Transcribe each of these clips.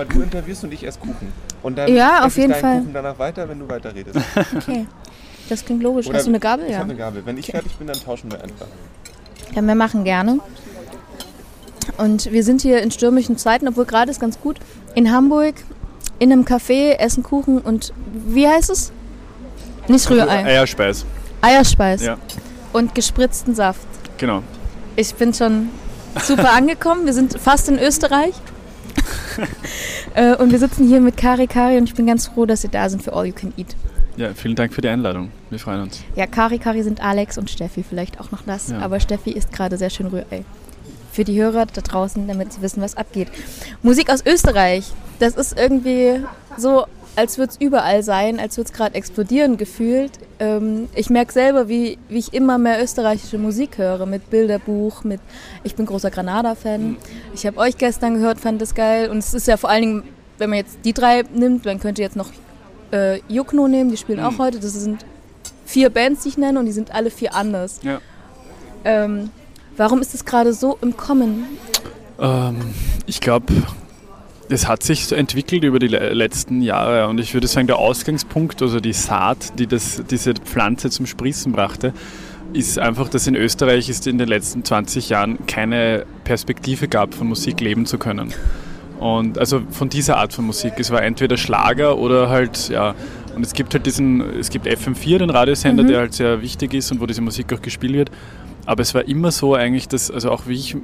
mal du interviewst und ich esse Kuchen. Und dann Ja, auf jeden Fall. Kuchen danach weiter, wenn du weiterredest. Okay. Das klingt logisch. Oder Hast du eine Gabel? Ich Ja. habe eine Gabel. Wenn ich fertig bin, dann tauschen wir einfach. Ja, wir machen gerne. Und wir sind hier in stürmischen Zeiten, obwohl gerade ist ganz gut, in Hamburg, in einem Café, essen Kuchen und wie heißt es? Nicht Rührei, Eierspeis. Eierspeis Ja, und gespritzten Saft. genau. Ich bin schon super angekommen. Wir sind fast in Österreich. Äh, und wir sitzen hier mit Kari Kari und ich bin ganz froh, dass Sie da sind für All You Can Eat. Ja, vielen Dank für die Einladung. Wir freuen uns. Ja, Kari Kari sind Alex und Steffi, vielleicht auch noch das. Ja. Aber Steffi isst gerade sehr schön Rührei. Für die Hörer da draußen, damit sie wissen, was abgeht. Musik aus Österreich, das ist irgendwie so, als würde es überall sein, als würde es gerade explodieren gefühlt. Ähm, ich merke selber, wie, wie ich immer mehr österreichische Musik höre, mit Bilderbuch, mit. Ich bin großer Granada-Fan. Ich habe euch gestern gehört, fand das geil. Und es ist ja vor allen Dingen, wenn man jetzt die drei nimmt, man könnte jetzt noch äh, Jukno nehmen, die spielen auch heute. Das sind vier Bands, die ich nenne, und die sind alle vier anders. Ja. Ähm, warum ist es gerade so im Kommen? Ähm, ich glaube, es hat sich so entwickelt über die le- letzten Jahre und ich würde sagen, der Ausgangspunkt, also die Saat, die das, diese Pflanze zum Sprießen brachte, ist einfach, dass in Österreich es in den letzten 20 Jahren keine Perspektive gab, von Musik leben zu können. Und also von dieser Art von Musik. Es war entweder Schlager oder halt, ja, und es gibt halt diesen, es gibt FM4, den Radiosender, der halt sehr wichtig ist und wo diese Musik auch gespielt wird. Aber es war immer so eigentlich, dass, also auch wie ich,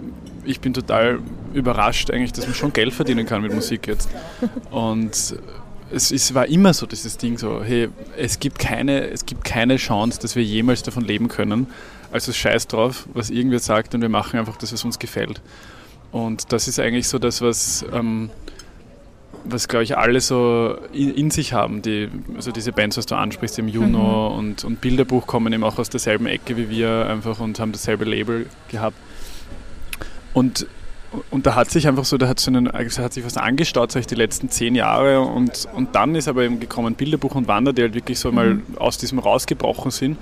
ich bin total überrascht eigentlich, dass man schon Geld verdienen kann mit Musik jetzt. Und es, es war immer so dieses Ding so, hey, es gibt keine, es gibt keine Chance, dass wir jemals davon leben können. Also scheiß drauf, was irgendwer sagt und wir machen einfach das, was uns gefällt. Und das ist eigentlich so das, was, ähm, was glaube ich, alle so in, in sich haben. Die, also diese Bands, was du ansprichst, im Juno und, und Bilderbuch kommen eben auch aus derselben Ecke wie wir einfach und haben dasselbe Label gehabt. Und, und da hat sich einfach so, da hat, so einen, also hat sich was angestaut, sag ich, die letzten zehn Jahre und, und dann ist aber eben gekommen Bilderbuch und Wander, die halt wirklich so mal aus diesem rausgebrochen sind.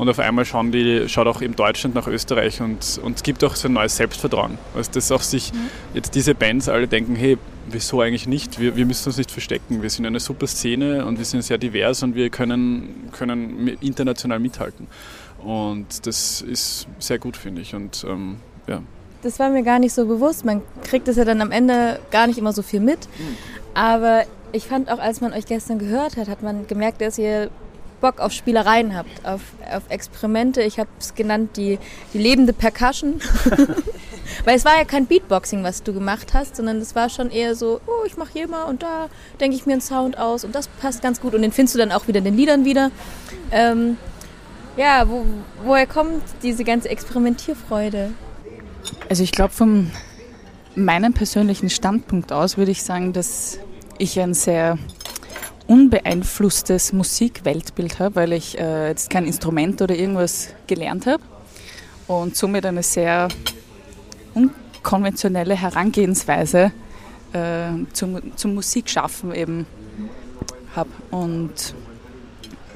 Und auf einmal schauen die, schaut auch eben Deutschland nach Österreich und, und es gibt auch so ein neues Selbstvertrauen. Also dass auch sich jetzt diese Bands alle denken, hey, wieso eigentlich nicht? Wir, wir müssen uns nicht verstecken. Wir sind eine super Szene und wir sind sehr divers und wir können, können international mithalten. Und das ist sehr gut, finde ich. Und ähm, ja. Das war mir gar nicht so bewusst. Man kriegt es ja dann am Ende gar nicht immer so viel mit. Aber ich fand auch, als man euch gestern gehört hat, hat man gemerkt, dass ihr Bock auf Spielereien habt, auf, auf Experimente. Ich habe es genannt, die, die lebende Percussion. Weil es war ja kein Beatboxing, was du gemacht hast, sondern es war schon eher so, oh, ich mache hier mal und da denke ich mir einen Sound aus und das passt ganz gut. Und den findest du dann auch wieder in den Liedern wieder. Ähm, ja, wo, woher kommt diese ganze Experimentierfreude? Also ich glaube, von meinem persönlichen Standpunkt aus würde ich sagen, dass ich ein sehr unbeeinflusstes Musikweltbild habe, weil ich äh, jetzt kein Instrument oder irgendwas gelernt habe und somit eine sehr unkonventionelle Herangehensweise äh, zum, zum Musikschaffen eben habe. Und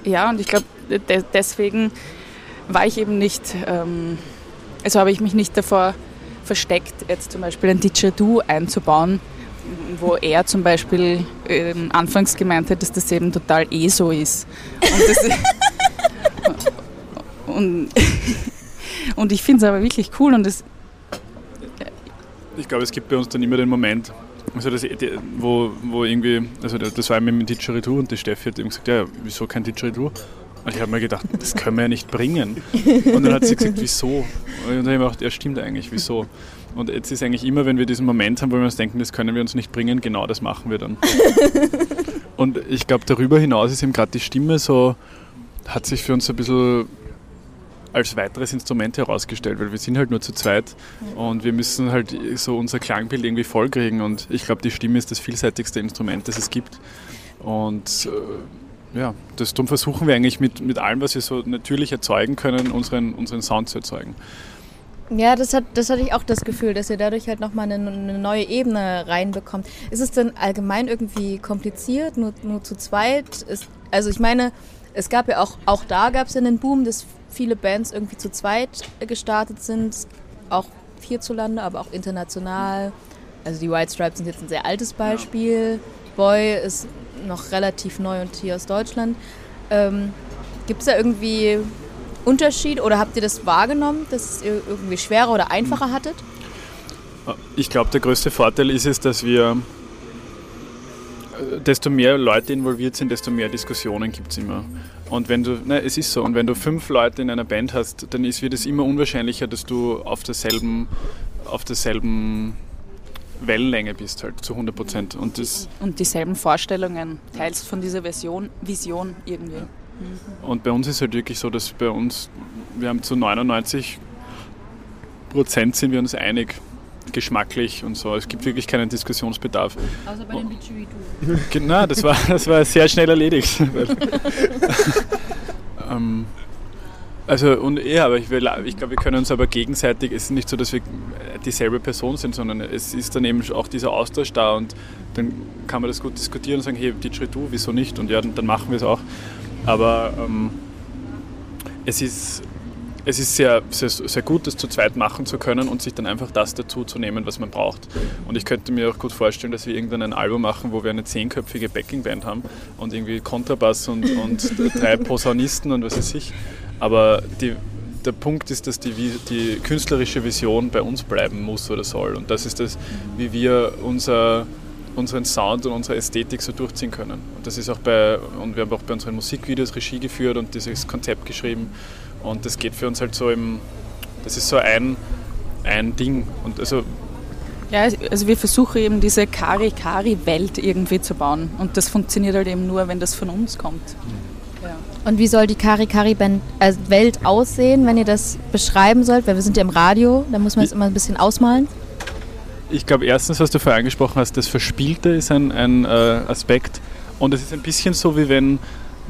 ja, und ich glaube, de deswegen war ich eben nicht, ähm, also habe ich mich nicht davor versteckt, jetzt zum Beispiel ein Didgeridoo einzubauen, wo er zum Beispiel ähm, anfangs gemeint hat, dass das eben total eh so ist. Und, das, und, und ich finde es aber wirklich cool und das, Ich glaube, es gibt bei uns dann immer den Moment, also das, wo, wo irgendwie, also das war mit dem Didgeridoo und die Steffi hat eben gesagt, ja, wieso kein Didgeridoo? Und ich habe mir gedacht, das können wir ja nicht bringen. Und dann hat sie gesagt, wieso? Und dann habe ich mir gedacht, ja stimmt eigentlich, wieso? Und jetzt ist eigentlich immer, wenn wir diesen Moment haben, wo wir uns denken, das können wir uns nicht bringen, genau das machen wir dann. Und ich glaube, darüber hinaus ist eben gerade die Stimme so, hat sich für uns ein bisschen als weiteres Instrument herausgestellt, weil wir sind halt nur zu zweit und wir müssen halt so unser Klangbild irgendwie vollkriegen und ich glaube, die Stimme ist das vielseitigste Instrument, das es gibt. Und äh, ja, das, darum versuchen wir eigentlich mit, mit allem, was wir so natürlich erzeugen können, unseren, unseren Sound zu erzeugen. Ja, das, hat, das hatte ich auch das Gefühl, dass ihr dadurch halt nochmal eine, eine neue Ebene reinbekommt. Ist es denn allgemein irgendwie kompliziert, nur, nur zu zweit? Ist, also ich meine, es gab ja auch, auch da gab es ja einen Boom, dass viele Bands irgendwie zu zweit gestartet sind, auch hierzulande, aber auch international. also die White Stripes sind jetzt ein sehr altes Beispiel. Boy ist noch relativ neu und hier aus Deutschland. Ähm, Gibt es da irgendwie Unterschied oder habt ihr das wahrgenommen, dass ihr irgendwie schwerer oder einfacher hattet? Ich glaube, der größte Vorteil ist es, dass wir, äh, desto mehr Leute involviert sind, desto mehr Diskussionen gibt es immer. Und wenn du, ne, es ist so, und wenn du fünf Leute in einer Band hast, dann ist, wird es immer unwahrscheinlicher, dass du auf derselben, auf derselben Wellenlänge bist, halt zu 100 Prozent. Und, das, Und dieselben Vorstellungen teilst von dieser Version, Vision irgendwie. Und bei uns ist halt wirklich so, dass bei uns, wir haben zu 99 Prozent sind wir uns einig, geschmacklich und so. Es gibt wirklich keinen Diskussionsbedarf. Außer bei den Beachy Genau, das war, das war sehr schnell erledigt. ähm, also, und ja, aber ich, will, ich glaube, wir können uns aber gegenseitig, es ist nicht so, dass wir dieselbe Person sind, sondern es ist dann eben auch dieser Austausch da und dann kann man das gut diskutieren und sagen, hey, Didgeridoo, wieso nicht? Und ja, dann, dann machen wir es auch. Aber ähm, es ist, es ist sehr, sehr, sehr gut, das zu zweit machen zu können und sich dann einfach das dazu zu nehmen, was man braucht. Und ich könnte mir auch gut vorstellen, dass wir irgendwann ein Album machen, wo wir eine zehnköpfige Backingband haben und irgendwie Kontrabass und, und drei Posaunisten und was weiß ich. Aber die, der Punkt ist, dass die, die künstlerische Vision bei uns bleiben muss oder soll. Und das ist das, wie wir unser unseren Sound und unsere Ästhetik so durchziehen können. Und das ist auch bei, und wir haben auch bei unseren Musikvideos Regie geführt und dieses Konzept geschrieben. Und das geht für uns halt so im, das ist so ein, ein Ding. Und also Ja, also wir versuchen eben diese Kari-Kari-Welt irgendwie zu bauen. Und das funktioniert halt eben nur, wenn das von uns kommt. Ja. Und wie soll die Kari Kari Band äh, Welt aussehen, wenn ihr das beschreiben sollt? Weil wir sind ja im Radio, da muss man es immer ein bisschen ausmalen. Ich glaube, erstens, was du vorher angesprochen hast, das Verspielte ist ein, ein äh, Aspekt. Und es ist ein bisschen so, wie wenn,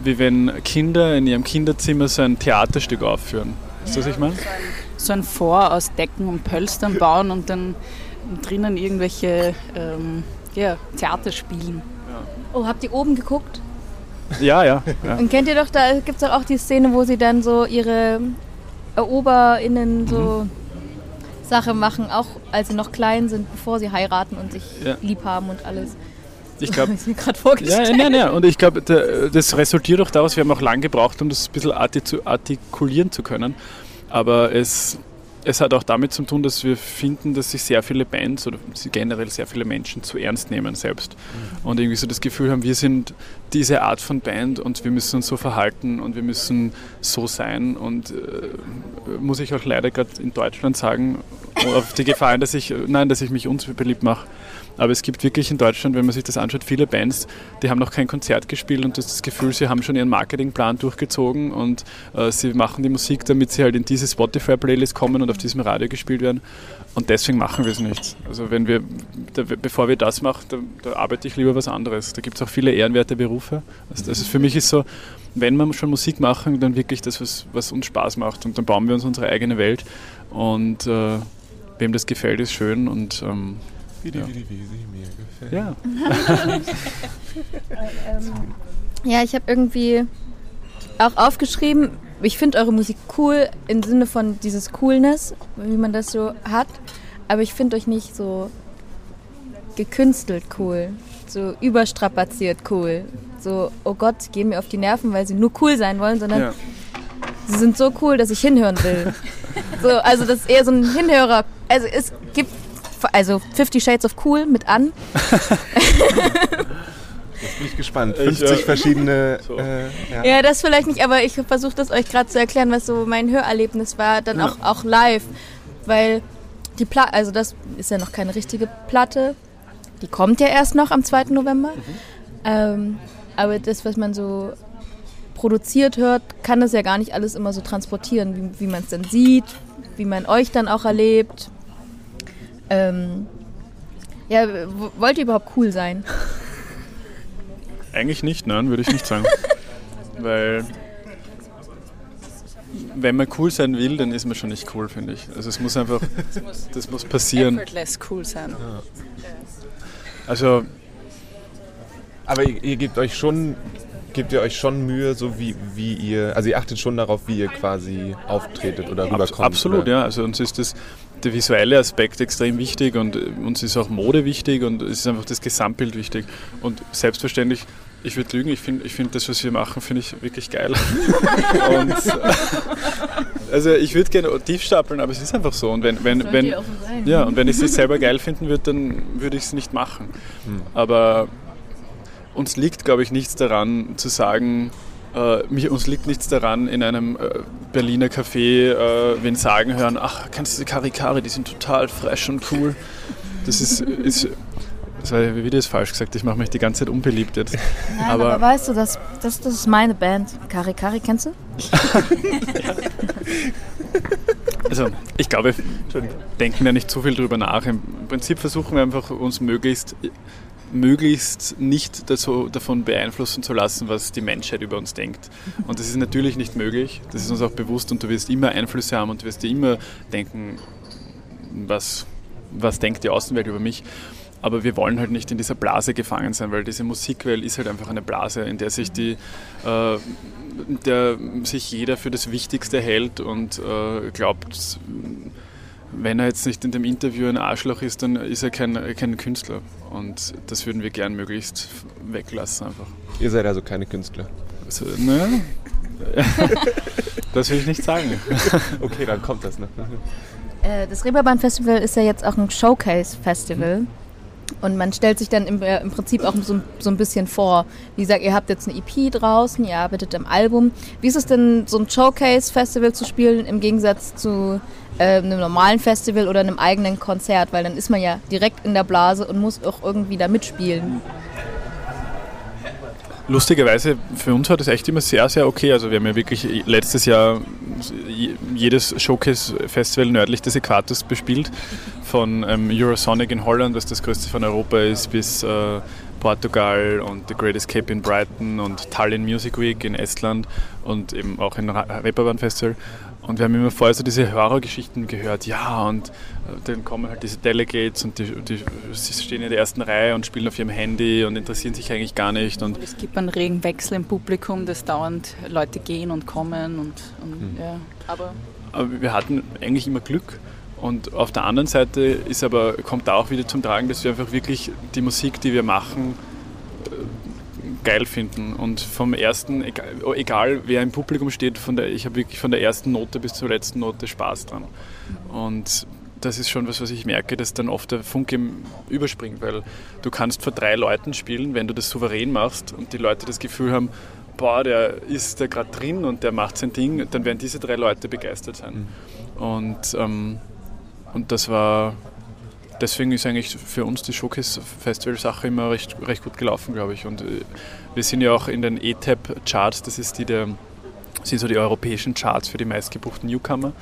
wie wenn Kinder in ihrem Kinderzimmer so ein Theaterstück aufführen. Ist das, was ich meine? So ein Vor aus Decken und Pölstern bauen und dann drinnen irgendwelche ähm, ja, Theater spielen. Oh, habt ihr oben geguckt? Ja, ja. ja. Und kennt ihr doch, da gibt es doch auch die Szene, wo sie dann so ihre EroberInnen so Sache machen, auch als sie noch klein sind, bevor sie heiraten und sich Ja. lieb haben und alles. Ich glaube, Ja, ja, nein. Und ich glaube, da- das resultiert auch daraus, wir haben auch lange gebraucht, um das ein bisschen artikulieren zu können. Aber es, es hat auch damit zu tun, dass wir finden, dass sich sehr viele Bands oder generell sehr viele Menschen zu ernst nehmen selbst. Und irgendwie so das Gefühl haben, wir sind diese Art von Band und wir müssen uns so verhalten und wir müssen so sein. Und äh, muss ich auch leider gerade in Deutschland sagen, auf die Gefahr dass ich, nein, dass ich mich unbeliebt mache. Aber es gibt wirklich in Deutschland, wenn man sich das anschaut, viele Bands, die haben noch kein Konzert gespielt und du hast das Gefühl, sie haben schon ihren Marketingplan durchgezogen und äh, sie machen die Musik, damit sie halt in diese Spotify-Playlist kommen und auf diesem Radio gespielt werden. Und deswegen machen wir es nicht. Also wenn wir, da, bevor wir das machen, da, da arbeite ich lieber was anderes. Da gibt es auch viele ehrenwerte Berufe. Also das ist, für mich ist so, wenn wir schon Musik machen, dann wirklich das, was, was uns Spaß macht. Und dann bauen wir uns unsere eigene Welt. Und äh, wem das gefällt, ist schön. Und ähm, Wie, die, Ja. wie, die, wie sie mir gefällt. ja. Ja, ich habe irgendwie auch aufgeschrieben, ich finde eure Musik cool im Sinne von dieses Coolness, wie man das so hat. Aber ich finde euch nicht so gekünstelt cool, so überstrapaziert cool. So, oh Gott, gehen mir auf die Nerven, weil sie nur cool sein wollen, sondern ja. sie sind so cool, dass ich hinhören will. so, also das ist eher so ein Hinhörer. Also gibt also Fifty Shades of Cool mit an. Jetzt bin ich gespannt. Ich, 50 äh, verschiedene. so. Äh, ja. Ja, das vielleicht nicht, aber ich versuche das euch gerade zu erklären, was so mein Hörerlebnis war, dann Ja. auch, auch live. Weil die Platte, also das ist ja noch keine richtige Platte. Die kommt ja erst noch am 2. November. Ähm, aber das, was man so produziert hört, kann das ja gar nicht alles immer so transportieren, wie, wie man es dann sieht, wie man euch dann auch erlebt. Ähm, ja, wollt ihr überhaupt cool sein? Eigentlich nicht, nein, würde ich nicht sagen. Weil wenn man cool sein will, dann ist man schon nicht cool, finde ich. Also es muss einfach, das muss passieren. Effortless cool sein. Also Aber ihr, ihr gebt euch schon gebt ihr euch schon Mühe, so wie, wie ihr, also ihr achtet schon darauf, wie ihr quasi auftretet oder rüberkommt? Absolut, oder? ja. Also uns ist das, der visuelle Aspekt extrem wichtig und äh, uns ist auch Mode wichtig und es ist einfach das Gesamtbild wichtig. Und selbstverständlich, ich würde lügen, ich finde ich find das, was wir machen, finde ich wirklich geil. und, also ich würde gerne tief stapeln, aber es ist einfach so. Und wenn, wenn, wenn, ja, und wenn ich es selber geil finden würde, dann würde ich es nicht machen. Hm. Aber uns liegt, glaube ich, nichts daran zu sagen, äh, mich, uns liegt nichts daran, in einem äh, Berliner Café äh, wen sagen hören, ach, kennst du die Karikare, die sind total fresh und cool. Das ist, ist das war wieder ist falsch gesagt, ich mache mich die ganze Zeit unbeliebt jetzt. Nein, aber, Aber- weißt du, das, das, das ist meine Band. Kari Kari, kennst du? Also ich glaube, wir denken ja nicht zu viel drüber nach. Im Prinzip versuchen wir einfach uns möglichst, möglichst nicht dazu, davon beeinflussen zu lassen, was die Menschheit über uns denkt. Und das ist natürlich nicht möglich. Das ist uns auch bewusst und du wirst immer Einflüsse haben und du wirst dir immer denken, was, was denkt die Außenwelt über mich. Aber wir wollen halt nicht in dieser Blase gefangen sein, weil diese Musikwelt ist halt einfach eine Blase, in der sich die äh, der sich jeder für das Wichtigste hält und äh, glaubt, wenn er jetzt nicht in dem Interview ein Arschloch ist, dann ist er kein, kein Künstler. Und das würden wir gern möglichst weglassen einfach. Ihr seid also keine Künstler. Also, ne? das will ich nicht sagen. Okay, dann kommt das noch. Äh, Das Reeperbahn Festival ist ja jetzt auch ein Showcase-Festival. Und man stellt sich dann im, äh, im Prinzip auch so, so ein bisschen vor. Wie gesagt, ihr habt jetzt eine EP draußen, ihr arbeitet am Album. Wie ist es denn, so ein Showcase-Festival zu spielen im Gegensatz zu äh, einem normalen Festival oder einem eigenen Konzert? Weil dann ist man ja direkt in der Blase und muss auch irgendwie da mitspielen. Lustigerweise, für uns war das echt immer sehr, sehr okay. Also wir haben ja wirklich letztes Jahr jedes Showcase-Festival nördlich des Äquators bespielt. Von ähm, Eurosonic in Holland, was das größte von Europa ist, bis äh, Portugal und The Great Escape in Brighton und Tallinn Music Week in Estland und eben auch in Reeperbahn Festival. Und wir haben immer vorher so diese Horrorgeschichten gehört, ja, und äh, dann kommen halt diese Delegates und die, die sie stehen in der ersten Reihe und spielen auf ihrem Handy und interessieren sich eigentlich gar nicht. Und Es gibt einen regen Wechsel im Publikum, dass dauernd Leute gehen und kommen und, und ja. Aber Aber wir hatten eigentlich immer Glück. Und auf der anderen Seite ist aber, kommt da auch wieder zum Tragen, dass wir einfach wirklich die Musik, die wir machen, geil finden. Und vom ersten, egal, egal wer im Publikum steht, von der, ich habe wirklich von der ersten Note bis zur letzten Note Spaß dran. Und das ist schon was, was ich merke, dass dann oft der Funke überspringt, weil du kannst vor drei Leuten spielen, wenn du das souverän machst und die Leute das Gefühl haben, boah, der ist da gerade drin und der macht sein Ding, dann werden diese drei Leute begeistert sein. Und, ähm, und das war, deswegen ist eigentlich für uns die Showcase-Festival-Sache immer recht, recht gut gelaufen, glaube ich. Und äh, wir sind ja auch in den ETAP-Charts, das ist die der, sind so die europäischen Charts für die meistgebuchten Newcomer.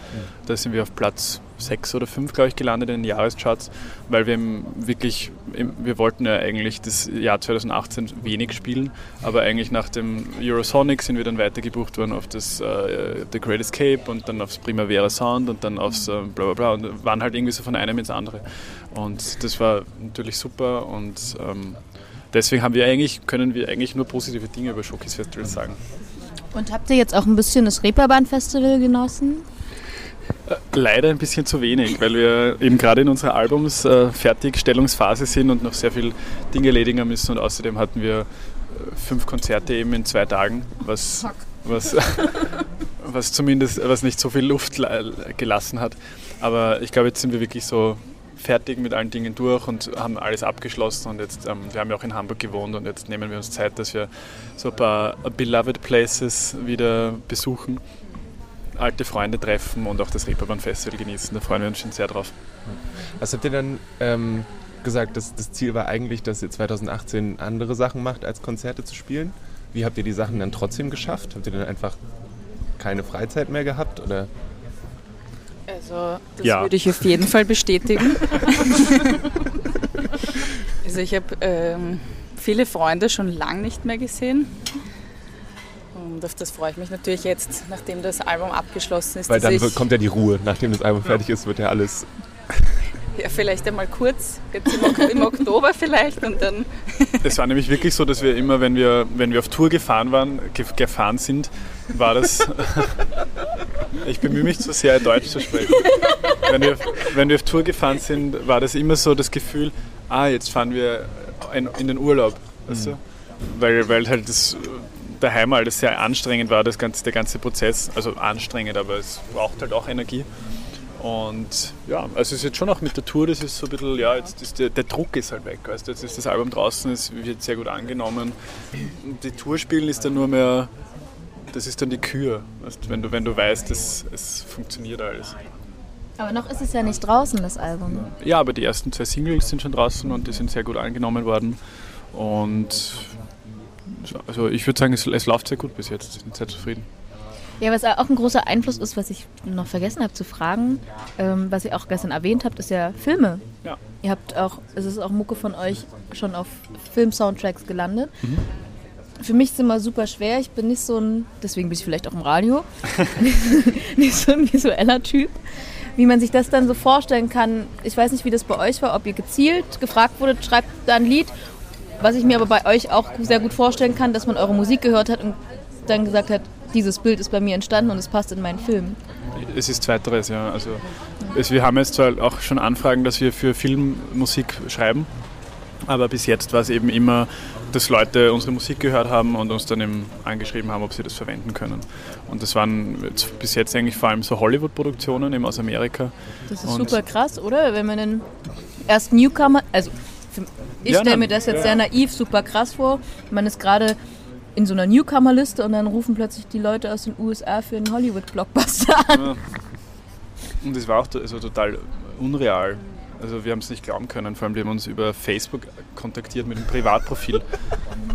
Da sind wir auf Platz 6 oder 5, glaube ich, gelandet in den Jahrescharts, weil wir wirklich, wir wollten ja eigentlich das Jahr 2018 wenig spielen, aber eigentlich nach dem Eurosonic sind wir dann weitergebucht worden auf das äh, The Great Escape und dann aufs Primavera Sound und dann aufs äh, bla bla bla und waren halt irgendwie so von einem ins andere. Und das war natürlich super und ähm, deswegen haben wir eigentlich, können wir eigentlich nur positive Dinge über Showcase Festivals sagen. Und habt ihr jetzt auch ein bisschen das Reeperbahn Festival genossen? Leider ein bisschen zu wenig, weil wir eben gerade in unserer Albums äh, Fertigstellungsphase sind und noch sehr viel Dinge erledigen müssen und außerdem hatten wir äh, fünf Konzerte eben in zwei Tagen, was, was, was zumindest was nicht so viel Luft la- gelassen hat. Aber ich glaube, jetzt sind wir wirklich so fertig mit allen Dingen durch und haben alles abgeschlossen und jetzt, ähm, wir haben ja auch in Hamburg gewohnt und jetzt nehmen wir uns Zeit, dass wir so ein paar Beloved Places wieder besuchen alte Freunde treffen und auch das Reeperbahn Festival genießen. Da freuen wir uns schon sehr drauf. Was habt ihr dann ähm, gesagt, dass das Ziel war eigentlich, dass ihr 2018 andere Sachen macht, als Konzerte zu spielen? Wie habt ihr die Sachen dann trotzdem geschafft? Habt ihr dann einfach keine Freizeit mehr gehabt? Oder? Also das Ja. würde ich auf jeden Fall bestätigen. also ich habe ähm, viele Freunde schon lang nicht mehr gesehen. Und auf das freue ich mich natürlich jetzt, nachdem das Album abgeschlossen ist. Weil dann kommt ja die Ruhe. Nachdem das Album fertig ist, wird ja alles. Ja, vielleicht einmal kurz, jetzt im, Ok- im Oktober vielleicht und dann. Es war nämlich wirklich so, dass wir immer, wenn wir, wenn wir auf Tour gefahren waren, ge gefahren sind, war das. Ich bemühe mich zu sehr, Deutsch zu sprechen. Wenn wir, wenn wir auf Tour gefahren sind, war das immer so das Gefühl, ah, jetzt fahren wir in, in den Urlaub. Weißt du? Weil, weil halt das daheim alles sehr anstrengend war, das ganze, der ganze Prozess. Also anstrengend, aber es braucht halt auch Energie. Und ja, also es ist jetzt schon auch mit der Tour, das ist so ein bisschen, ja, jetzt ist der, der Druck ist halt weg, weißt du, jetzt ist das Album draußen, es wird sehr gut angenommen. Die Tour spielen ist dann nur mehr, das ist dann die Kür, weißt, wenn, du, wenn du weißt, es, es funktioniert alles. Aber noch ist es ja nicht draußen, das Album. Ja, aber die ersten zwei Singles sind schon draußen und die sind sehr gut angenommen worden. Und also ich würde sagen, es, es läuft sehr gut bis jetzt, ich bin sehr zufrieden. Ja, was auch ein großer Einfluss ist, was ich noch vergessen habe zu fragen, ähm, was ihr auch gestern erwähnt habt, ist ja Filme. Ja. Ihr habt auch, es ist auch Mucke von euch schon auf Film-Soundtracks gelandet. Für mich ist es immer super schwer. Ich bin nicht so ein, deswegen bin ich vielleicht auch im Radio, nicht so ein visueller Typ. Wie man sich das dann so vorstellen kann, ich weiß nicht, wie das bei euch war, ob ihr gezielt gefragt wurdet, schreibt da ein Lied. Was ich mir aber bei euch auch sehr gut vorstellen kann, dass man eure Musik gehört hat und dann gesagt hat, dieses Bild ist bei mir entstanden und es passt in meinen Film. Es ist zweiteres, ja. Also es, wir haben jetzt zwar auch schon Anfragen, dass wir für Filmmusik schreiben, aber bis jetzt war es eben immer, dass Leute unsere Musik gehört haben und uns dann eben angeschrieben haben, ob sie das verwenden können. Und das waren jetzt, bis jetzt eigentlich vor allem so Hollywood-Produktionen eben aus Amerika. Das ist Und- super krass, oder? Wenn man dann erst Newcomer, also ich Ja, stelle mir das jetzt ja. sehr naiv, super krass vor. Man ist gerade in so einer Newcomer-Liste und dann rufen plötzlich die Leute aus den USA für einen Hollywood-Blockbuster an. Ja. Und es war auch also total unreal. Also wir haben es nicht glauben können, vor allem die haben uns über Facebook kontaktiert mit einem Privatprofil.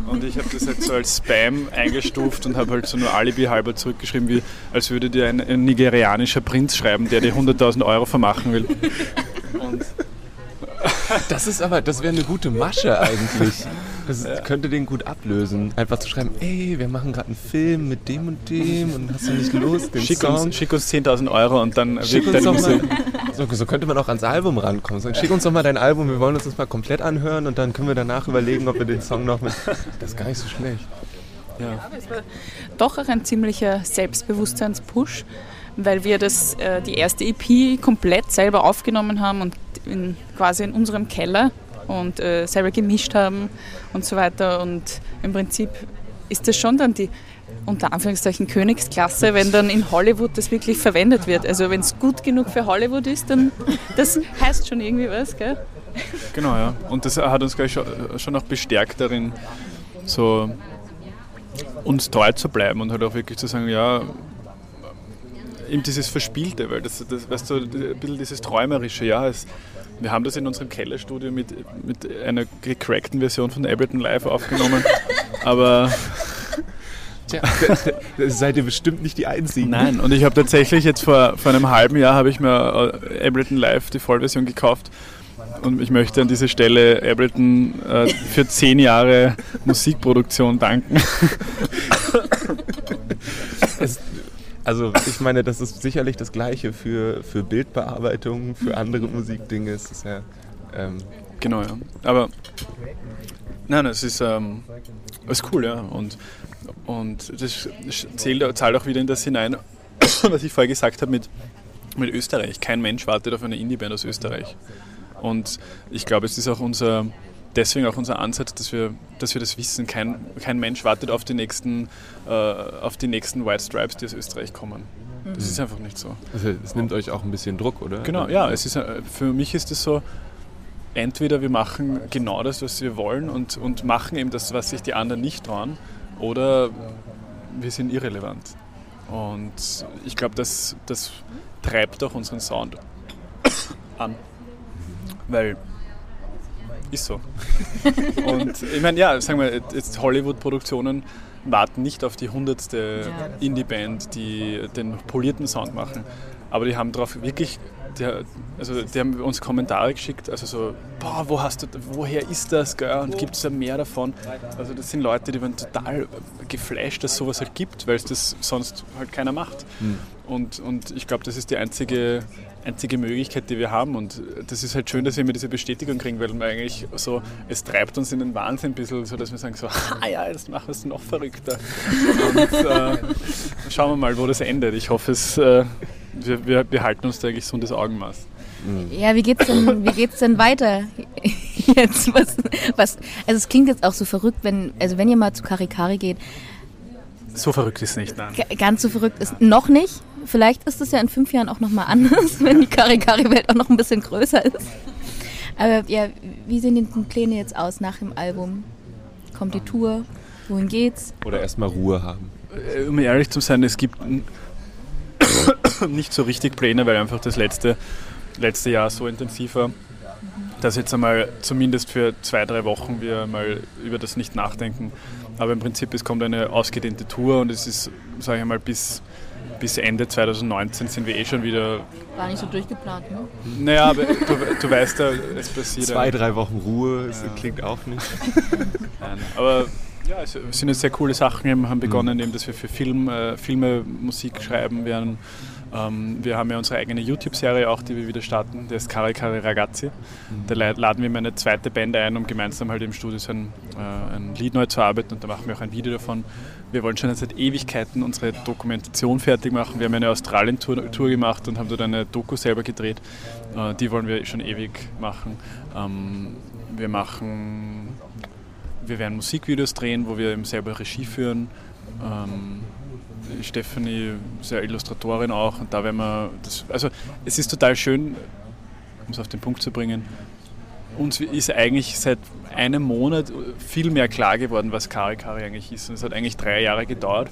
Und ich habe das jetzt so als Spam eingestuft und habe halt so nur Alibi halber zurückgeschrieben, wie als würde dir ein, ein nigerianischer Prinz schreiben, der dir 100.000 Euro vermachen will. Und Das ist aber, das wäre eine gute Masche eigentlich. Das könnte den gut ablösen. Einfach zu schreiben, ey, wir machen gerade einen Film mit dem und dem und hast du nicht Lust, den schick Song? uns, schick uns 10.000 Euro und dann Schick wird uns deine Musik. so, so könnte man auch ans Album rankommen. Sagen, schick uns doch mal dein Album, wir wollen uns das mal komplett anhören und dann können wir danach überlegen, ob wir den Song noch mit. Das ist gar nicht so schlecht. Ja. doch auch ein ziemlicher Selbstbewusstseinspush, weil wir das, äh, die erste EP komplett selber aufgenommen haben und in, quasi in unserem Keller und äh, selber gemischt haben und so weiter. Und im Prinzip ist das schon dann die unter Anführungszeichen Königsklasse, wenn dann in Hollywood das wirklich verwendet wird. Also wenn es gut genug für Hollywood ist, dann das heißt schon irgendwie was, gell? Genau, ja. Und das hat uns gleich schon, auch bestärkt darin, so uns treu zu bleiben und halt auch wirklich zu sagen, ja, eben dieses Verspielte, weil das, das weißt du, ein bisschen dieses Träumerische, ja, es, wir haben das in unserem Kellerstudio mit, mit einer gecrackten Version von Ableton Live aufgenommen, aber Tja, seid ihr bestimmt nicht die Einzigen. Nein, und ich habe tatsächlich jetzt vor, vor einem halben Jahr habe ich mir äh, Ableton Live die Vollversion gekauft und ich möchte an dieser Stelle Ableton äh, für zehn Jahre Musikproduktion danken. Es, also ich meine, das ist sicherlich das Gleiche für, für Bildbearbeitung, für andere Musikdinge. Es ist ja. Ähm, Genau, ja. Aber nein, es ist, ähm, ist cool, ja. Und, und das zählt, zahlt auch wieder in das hinein, was ich vorher gesagt habe mit, mit Österreich. Kein Mensch wartet auf eine Indie-Band aus Österreich. Und ich glaube, es ist auch unser, deswegen auch unser Ansatz, dass wir, dass wir das wissen. Kein, kein Mensch wartet auf die nächsten, äh, auf die nächsten White Stripes, die aus Österreich kommen. Das ist einfach nicht so. also es nimmt euch auch ein bisschen Druck, oder? Genau, ja, es ist, äh, für mich ist es so, entweder wir machen genau das, was wir wollen und, und machen eben das, was sich die anderen nicht trauen, oder wir sind irrelevant. Und ich glaube, das, das treibt auch unseren Sound an. Weil ist so. Und ich meine, ja, sagen wir, jetzt Hollywood-Produktionen warten nicht auf die hundertste Indie-Band, die den polierten Sound machen. Aber die haben darauf wirklich, die, also die haben uns Kommentare geschickt, also so, boah, wo hast du, woher ist das, gell? und gibt es da mehr davon? Also das sind Leute, die waren total geflasht, dass es sowas halt gibt, weil es das sonst halt keiner macht. Und, und ich glaube, das ist die einzige, einzige Möglichkeit, die wir haben. Und das ist halt schön, dass wir immer diese Bestätigung kriegen, weil man eigentlich so, es treibt uns in den Wahnsinn ein bisschen, so dass wir sagen so, ah ja, jetzt machen wir es noch verrückter. Und äh, schauen wir mal, wo das endet. Ich hoffe, es, äh, wir, wir, wir halten uns da eigentlich so ein das Augenmaß. Ja, wie geht's denn, wie geht's denn weiter jetzt? Was, was, also es klingt jetzt auch so verrückt, wenn, also wenn ihr mal zu Karikari geht. So verrückt ist es nicht, nein. Ganz so verrückt ist noch nicht. Vielleicht ist es ja in fünf Jahren auch nochmal anders, wenn die Karikari-Welt auch noch ein bisschen größer ist. Aber ja, wie sehen die Pläne jetzt aus nach dem Album? Kommt die Tour? Wohin geht's? Oder erstmal Ruhe haben? Äh, um ehrlich zu sein, es gibt nicht so richtig Pläne, weil einfach das letzte, letzte Jahr so intensiv war, dass jetzt einmal zumindest für zwei, drei Wochen wir mal über das nicht nachdenken. Aber im Prinzip, es kommt eine ausgedehnte Tour und es ist, sage ich mal, bis, bis Ende 2019 sind wir eh schon wieder. War nicht so durchgeplant, ne? Naja, aber du, du weißt ja, es passiert. Zwei, drei Wochen Ruhe, das ja. klingt auch nicht. Nein, aber ja, es sind jetzt sehr coole Sachen. Wir haben begonnen, mhm. eben, dass wir für Film, äh, Filme Musik schreiben werden. Ähm, wir haben ja unsere eigene YouTube-Serie auch, die wir wieder starten, der ist Kare Kare Ragazzi. Mhm. Da laden wir meine zweite Band ein, um gemeinsam halt im Studio so ein, äh, ein Lied neu zu arbeiten und da machen wir auch ein Video davon. Wir wollen schon seit Ewigkeiten unsere Dokumentation fertig machen. Wir haben eine Australien-Tour Tour gemacht und haben dort eine Doku selber gedreht. Äh, die wollen wir schon ewig machen. Ähm, wir machen, wir werden Musikvideos drehen, wo wir eben selber Regie führen. Ähm, Stephanie ist ja Illustratorin auch und da werden wir das, also es ist total schön, um es auf den Punkt zu bringen, uns ist eigentlich seit einem Monat viel mehr klar geworden, was Kari Kari eigentlich ist. Und es hat eigentlich drei Jahre gedauert.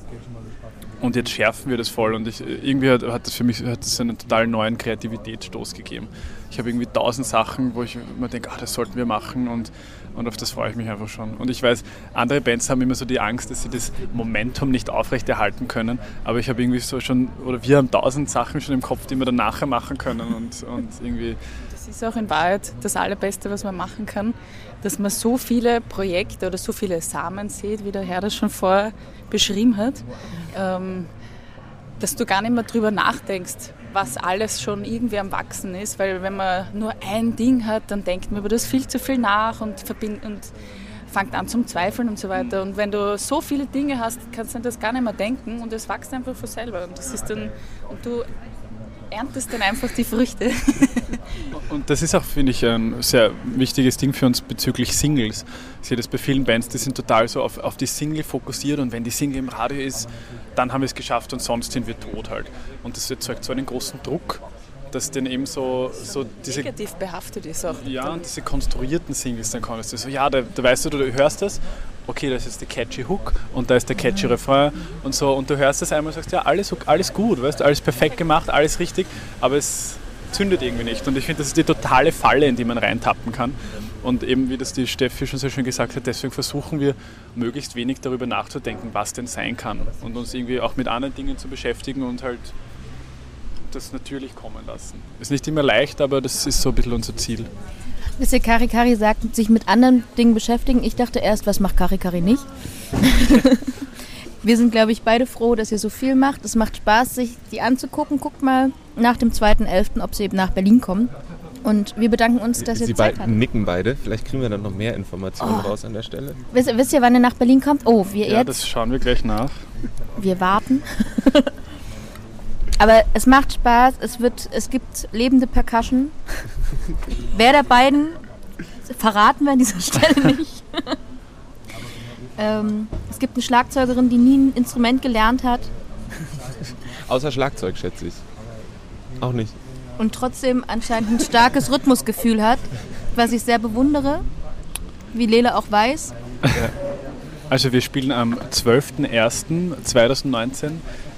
Und jetzt schärfen wir das voll und ich, irgendwie hat, hat, das für mich hat das einen total neuen Kreativitätsstoß gegeben. Ich habe irgendwie tausend Sachen, wo ich mir denke, ach, das sollten wir machen und und auf das freue ich mich einfach schon. Und ich weiß, andere Bands haben immer so die Angst, dass sie das Momentum nicht aufrechterhalten können. Aber ich habe irgendwie so schon, oder wir haben tausend Sachen schon im Kopf, die wir dann nachher machen können. Und, und irgendwie das ist auch in Wahrheit das Allerbeste, was man machen kann, dass man so viele Projekte oder so viele Samen sieht, wie der Herr das schon vorher beschrieben hat, ähm, dass du gar nicht mehr drüber nachdenkst, was alles schon irgendwie am Wachsen ist, weil wenn man nur ein Ding hat, dann denkt man über das viel zu viel nach und, verbindet und fängt an zum Zweifeln und so weiter. Und wenn du so viele Dinge hast, kannst du das gar nicht mehr denken und es wächst einfach von selber. Und das ist dann, und du erntest dann einfach die Früchte. Und das ist auch, finde ich, ein sehr wichtiges Ding für uns bezüglich Singles. Ich sehe das bei vielen Bands, die sind total so auf, auf die Single fokussiert und wenn die Single im Radio ist, dann haben wir es geschafft und sonst sind wir tot halt. Und das erzeugt so einen großen Druck, dass dann eben so, so diese... Negativ behaftet ist auch. Ja, und diese konstruierten Singles dann kommen. So, ja, da, da weißt du, du hörst das okay, das ist der catchy Hook und da ist der catchy Refrain und so und du hörst das einmal und sagst, ja, alles, alles gut, weißt alles perfekt gemacht, alles richtig, aber es zündet irgendwie nicht und ich finde, das ist die totale Falle, in die man reintappen kann und eben, wie das die Steffi schon so schön gesagt hat, deswegen versuchen wir möglichst wenig darüber nachzudenken, was denn sein kann und uns irgendwie auch mit anderen Dingen zu beschäftigen und halt das natürlich kommen lassen. Ist nicht immer leicht, aber das ist so ein bisschen unser Ziel. Wisst ihr, Karikari sagt, sich mit anderen Dingen beschäftigen. Ich dachte erst, was macht Karikari nicht? Wir sind, glaube ich, beide froh, dass ihr so viel macht. Es macht Spaß, sich die anzugucken. Guckt mal nach dem 2.11., ob sie eben nach Berlin kommen. Und wir bedanken uns, dass ihr Sie Zeit beiden nicken beide. Vielleicht kriegen wir dann noch mehr Informationen oh. raus an der Stelle. Wisst, wisst, ihr, wann ihr nach Berlin kommt? Oh, wir ja, jetzt. das schauen wir gleich nach. Wir warten. Aber es macht Spaß. Es, wird, es gibt lebende Percussion. Wer der beiden verraten wir an dieser Stelle nicht. ähm, es gibt eine Schlagzeugerin, die nie ein Instrument gelernt hat. Außer Schlagzeug, schätze ich. Auch nicht. Und trotzdem anscheinend ein starkes Rhythmusgefühl hat, was ich sehr bewundere, wie Lele auch weiß. Also wir spielen am 12.01.2019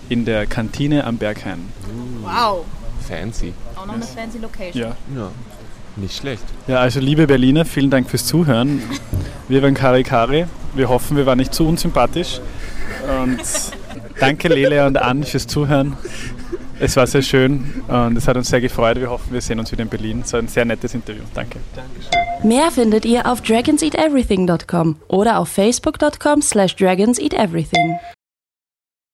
in der Kantine am Berghain. Wow. Fancy. Auch noch eine fancy Location. Ja. ja. Nicht schlecht. Ja, also liebe Berliner, vielen Dank fürs Zuhören. Wir waren Kari Kari. Wir hoffen, wir waren nicht zu unsympathisch. Und danke Lele und Ann fürs Zuhören. Es war sehr schön und es hat uns sehr gefreut. Wir hoffen, wir sehen uns wieder in Berlin. Es war ein sehr nettes Interview. Danke. Dankeschön. Mehr findet ihr auf dragonseateverything.com oder auf facebook.com slash dragonseateverything.